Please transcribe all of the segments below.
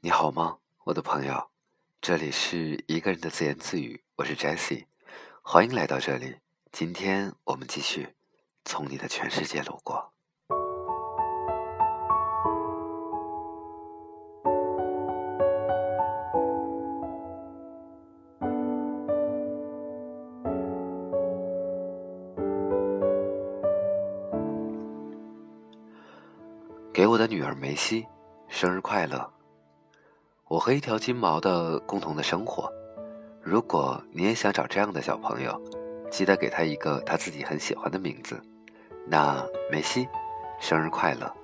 你好吗，我的朋友？这里是一个人的自言自语，我是 Jesse，欢迎来到这里。今天我们继续从你的全世界路过。给我的女儿梅西，生日快乐！我和一条金毛的共同的生活。如果你也想找这样的小朋友，记得给他一个他自己很喜欢的名字。那梅西，生日快乐！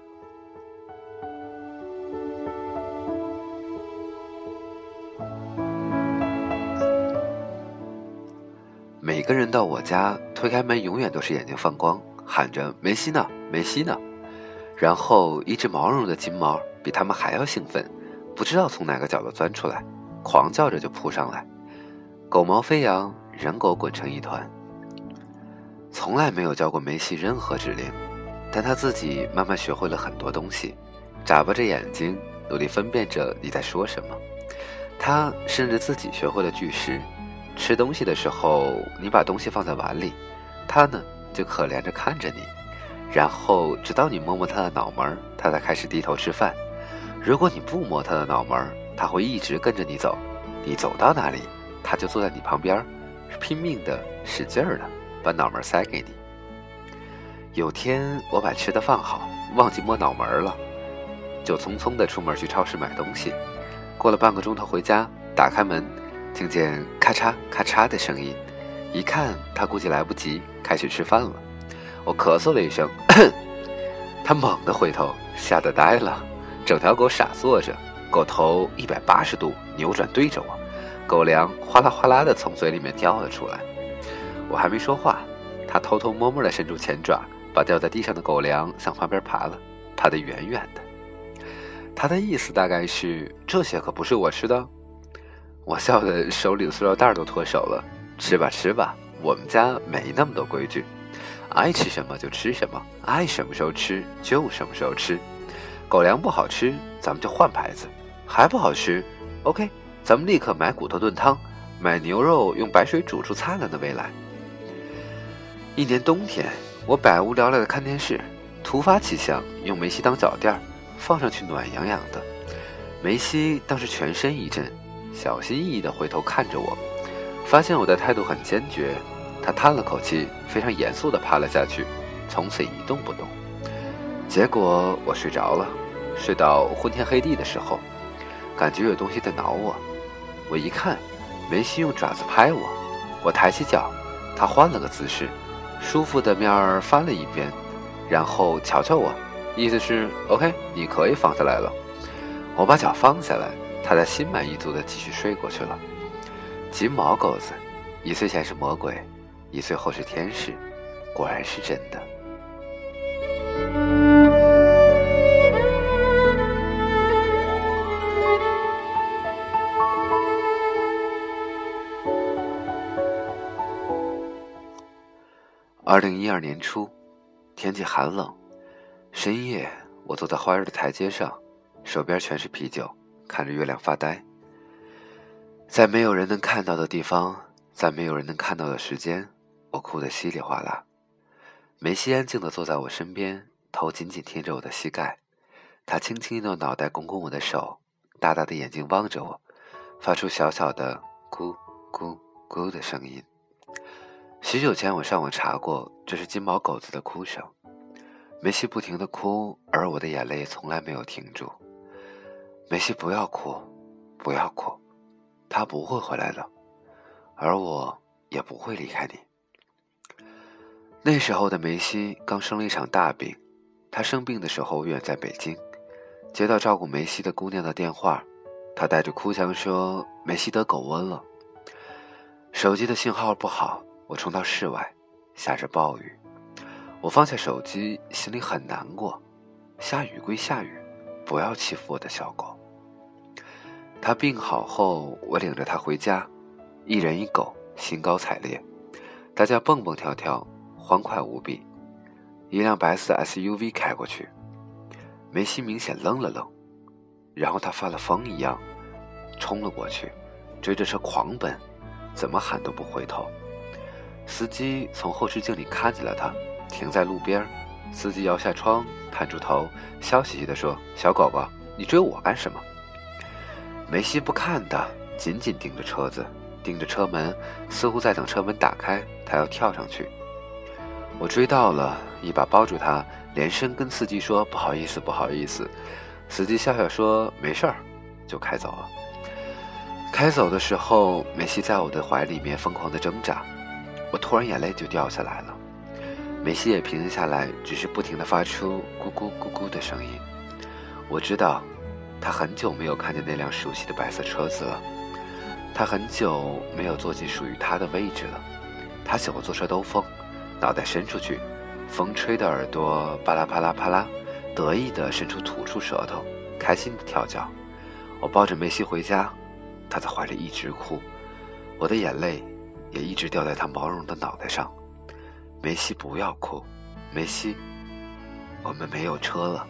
每个人到我家推开门，永远都是眼睛放光，喊着“梅西呢，梅西呢”。然后，一只毛茸茸的金毛比他们还要兴奋，不知道从哪个角落钻出来，狂叫着就扑上来，狗毛飞扬，人狗滚成一团。从来没有教过梅西任何指令，但他自己慢慢学会了很多东西，眨巴着眼睛，努力分辨着你在说什么。他甚至自己学会了句式：吃东西的时候，你把东西放在碗里，他呢就可怜着看着你。然后，直到你摸摸他的脑门他才开始低头吃饭。如果你不摸他的脑门他会一直跟着你走。你走到哪里，他就坐在你旁边，拼命的、使劲儿的把脑门塞给你。有天，我把吃的放好，忘记摸脑门了，就匆匆的出门去超市买东西。过了半个钟头回家，打开门，听见咔嚓咔嚓的声音，一看他估计来不及开始吃饭了。我咳嗽了一声，他猛地回头，吓得呆了。整条狗傻坐着，狗头一百八十度扭转对着我，狗粮哗啦哗啦的从嘴里面掉了出来。我还没说话，它偷偷摸摸的伸出前爪，把掉在地上的狗粮向旁边爬了，爬得远远的。他的意思大概是这些可不是我吃的。我笑得手里的塑料袋都脱手了。吃吧吃吧，我们家没那么多规矩。爱吃什么就吃什么，爱什么时候吃就什么时候吃。狗粮不好吃，咱们就换牌子；还不好吃，OK，咱们立刻买骨头炖汤，买牛肉用白水煮出灿烂的未来。一年冬天，我百无聊赖的看电视，突发奇想用梅西当脚垫儿，放上去暖洋洋的。梅西当时全身一震，小心翼翼地回头看着我，发现我的态度很坚决。他叹了口气，非常严肃地趴了下去，从此一动不动。结果我睡着了，睡到昏天黑地的时候，感觉有东西在挠我。我一看，梅西用爪子拍我。我抬起脚，他换了个姿势，舒服的面儿翻了一边，然后瞧瞧我，意思是 OK，你可以放下来了。我把脚放下来，他才心满意足的继续睡过去了。金毛狗子，一岁前是魔鬼。一岁后是天使，果然是真的。二零一二年初，天气寒冷，深夜，我坐在花园的台阶上，手边全是啤酒，看着月亮发呆。在没有人能看到的地方，在没有人能看到的时间。我哭得稀里哗啦，梅西安静地坐在我身边，头紧紧贴着我的膝盖。他轻轻用脑袋拱拱我的手，大大的眼睛望着我，发出小小的“咕咕咕”的声音。许久前我上网查过，这是金毛狗子的哭声。梅西不停地哭，而我的眼泪从来没有停住。梅西，不要哭，不要哭，他不会回来的，而我也不会离开你。那时候的梅西刚生了一场大病，他生病的时候远在北京，接到照顾梅西的姑娘的电话，她带着哭腔说梅西得狗瘟了。手机的信号不好，我冲到室外，下着暴雨，我放下手机，心里很难过。下雨归下雨，不要欺负我的小狗。他病好后，我领着他回家，一人一狗，兴高采烈，大家蹦蹦跳跳。欢快无比，一辆白色 SUV 开过去，梅西明显愣了愣，然后他发了疯一样冲了过去，追着车狂奔，怎么喊都不回头。司机从后视镜里看见了他，停在路边。司机摇下窗，探出头，笑嘻嘻地说：“小狗狗，你追我干什么？”梅西不看他，紧紧盯着车子，盯着车门，似乎在等车门打开，他要跳上去。我追到了，一把抱住他，连声跟司机说：“不好意思，不好意思。”司机笑笑说：“没事儿。”就开走了。开走的时候，梅西在我的怀里面疯狂地挣扎，我突然眼泪就掉下来了。梅西也平静下来，只是不停的发出咕咕咕咕的声音。我知道，他很久没有看见那辆熟悉的白色车子了，他很久没有坐进属于他的位置了。他喜欢坐车兜风，脑袋伸出去，风吹的耳朵啪啦啪啦啪啦。得意地伸出吐出舌头，开心地跳脚。我抱着梅西回家，他在怀里一直哭，我的眼泪也一直掉在他毛茸的脑袋上。梅西不要哭，梅西，我们没有车了，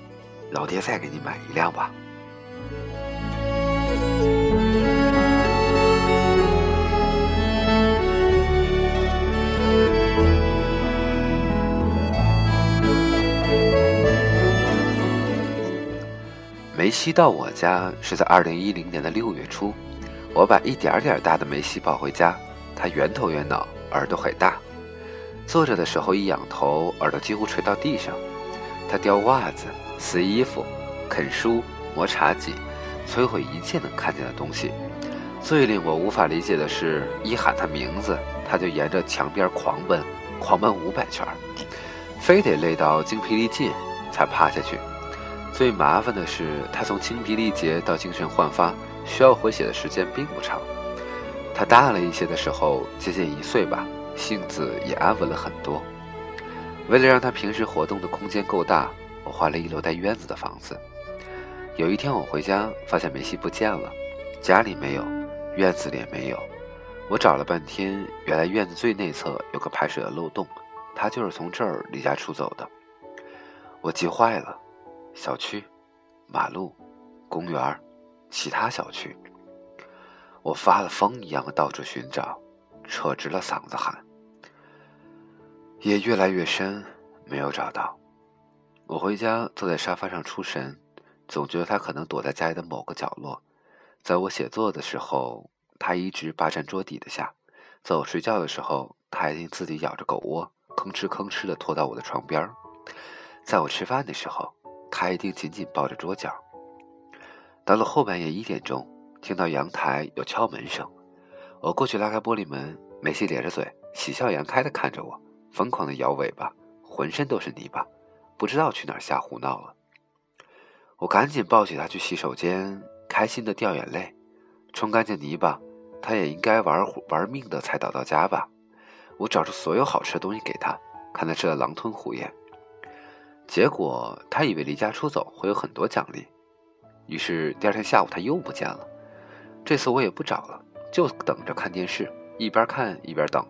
老爹再给你买一辆吧。梅西到我家是在二零一零年的六月初，我把一点点大的梅西抱回家，他圆头圆脑，耳朵很大，坐着的时候一仰头，耳朵几乎垂到地上。他叼袜子、撕衣服、啃书、磨茶几，摧毁一切能看见的东西。最令我无法理解的是，一喊他名字，他就沿着墙边狂奔，狂奔五百圈，非得累到精疲力尽才趴下去。最麻烦的是，他从精疲力竭到精神焕发，需要回血的时间并不长。他大了一些的时候，接近一岁吧，性子也安稳了很多。为了让他平时活动的空间够大，我换了一楼带院子的房子。有一天我回家，发现梅西不见了，家里没有，院子里也没有。我找了半天，原来院子最内侧有个排水的漏洞，他就是从这儿离家出走的。我急坏了。小区、马路、公园其他小区，我发了疯一样的到处寻找，扯直了嗓子喊。夜越来越深，没有找到。我回家坐在沙发上出神，总觉得他可能躲在家里的某个角落。在我写作的时候，他一直霸占桌底的下；在我睡觉的时候，他一定自己咬着狗窝，吭哧吭哧的拖到我的床边儿在我吃饭的时候。他一定紧紧抱着桌角。到了后半夜一点钟，听到阳台有敲门声，我过去拉开玻璃门，梅西咧着嘴，喜笑颜开的看着我，疯狂的摇尾巴，浑身都是泥巴，不知道去哪儿瞎胡闹了。我赶紧抱起他去洗手间，开心的掉眼泪，冲干净泥巴，他也应该玩玩命的才找到家吧。我找出所有好吃的东西给他，看他吃的狼吞虎咽。结果他以为离家出走会有很多奖励，于是第二天下午他又不见了。这次我也不找了，就等着看电视，一边看一边等。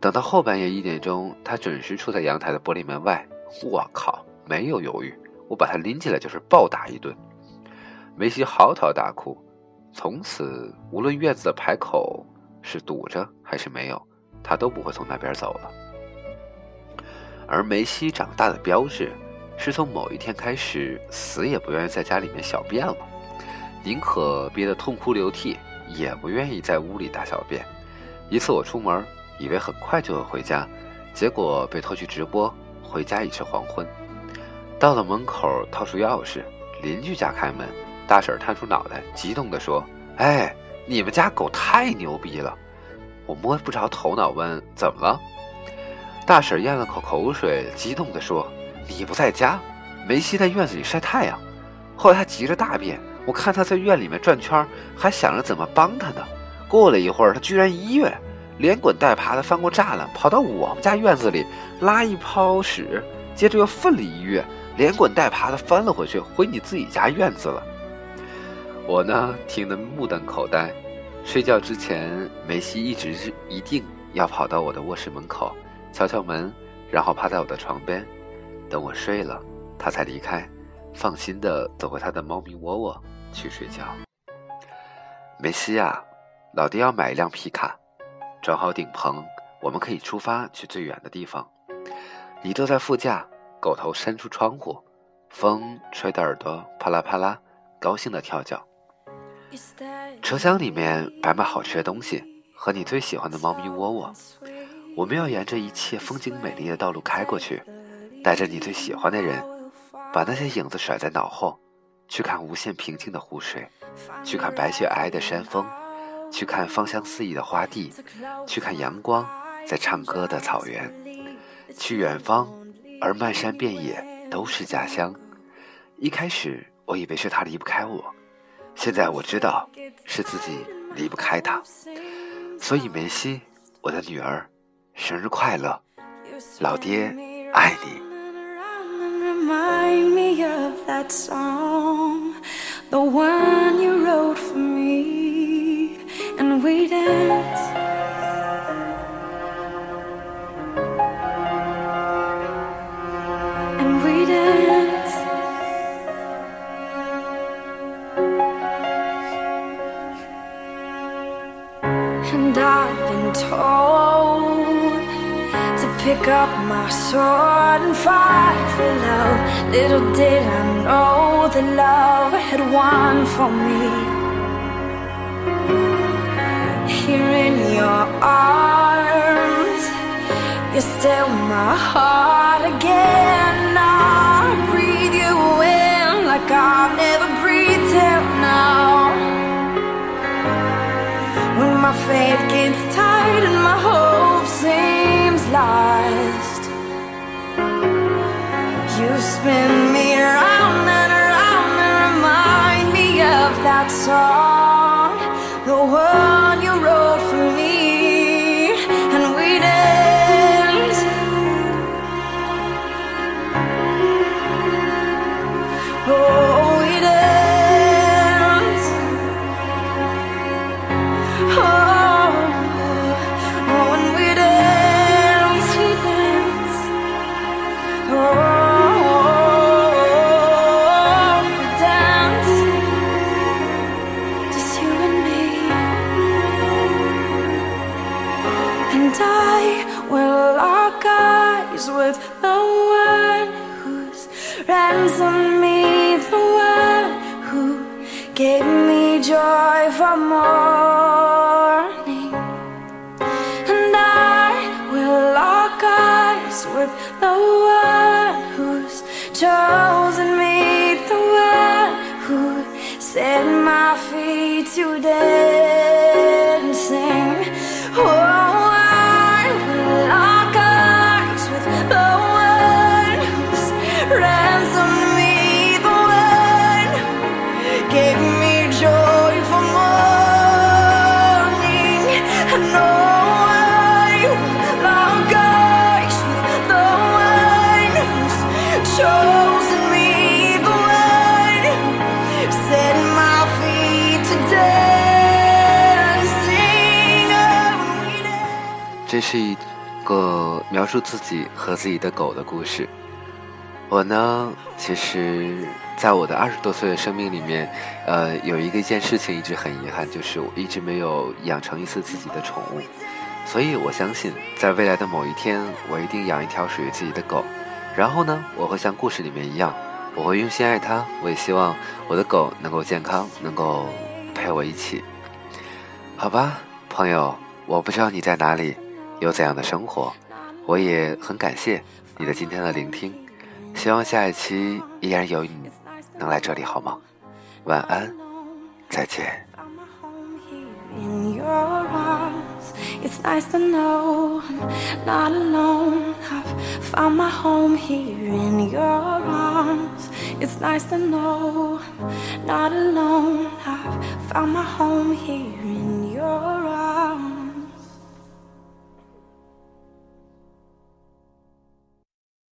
等到后半夜一点钟，他准时出在阳台的玻璃门外。我靠，没有犹豫，我把他拎起来就是暴打一顿。梅西嚎啕大哭，从此无论院子的排口是堵着还是没有，他都不会从那边走了。而梅西长大的标志，是从某一天开始，死也不愿意在家里面小便了，宁可憋得痛哭流涕，也不愿意在屋里大小便。一次我出门，以为很快就会回家，结果被拖去直播，回家已是黄昏。到了门口，掏出钥匙，邻居家开门，大婶探出脑袋，激动地说：“哎，你们家狗太牛逼了！”我摸不着头脑，问：“怎么了？”大婶咽了口口水，激动地说：“你不在家，梅西在院子里晒太阳。后来他急着大便，我看他在院里面转圈，还想着怎么帮他呢。过了一会儿，他居然一跃，连滚带爬的翻过栅栏，跑到我们家院子里拉一泡屎，接着又奋力一跃，连滚带爬的翻了回去，回你自己家院子了。”我呢，听得目瞪口呆。睡觉之前，梅西一直一定要跑到我的卧室门口。敲敲门，然后趴在我的床边，等我睡了，他才离开，放心的走回他的猫咪窝窝去睡觉。梅西啊，老爹要买一辆皮卡，装好顶棚，我们可以出发去最远的地方。你坐在副驾，狗头伸出窗户，风吹得耳朵啪啦啪啦，高兴的跳脚。车厢里面摆满好吃的东西和你最喜欢的猫咪窝窝。我们要沿着一切风景美丽的道路开过去，带着你最喜欢的人，把那些影子甩在脑后，去看无限平静的湖水，去看白雪皑皑的山峰，去看芳香四溢的花地，去看阳光在唱歌的草原，去远方，而漫山遍野都是家乡。一开始我以为是他离不开我，现在我知道是自己离不开他。所以梅西，我的女儿。生日快乐，老爹爱你。remind me of that song, the one you wrote for me, and we dance, And we danced. And I've been told to pick up my sword and fight for love. Little did I know that love had won for me. Here in your arms, you still my heart again. I breathe you in like I've never breathed till now. When my faith gets tired and my hope seems lost You spin me round and around and remind me of that song. The one with the one who's chosen me, the one who set my feet to 这是一个描述自己和自己的狗的故事。我呢，其实在我的二十多岁的生命里面，呃，有一个一件事情一直很遗憾，就是我一直没有养成一次自己的宠物。所以我相信，在未来的某一天，我一定养一条属于自己的狗。然后呢，我会像故事里面一样，我会用心爱它。我也希望我的狗能够健康，能够陪我一起。好吧，朋友，我不知道你在哪里，有怎样的生活，我也很感谢你的今天的聆听。希望下一期依然有你能来这里，好吗？晚安，再见。in your arms. It's nice to know I'm not alone. I've found my home here in your arms. It's nice to know I'm not alone. I've found my home here in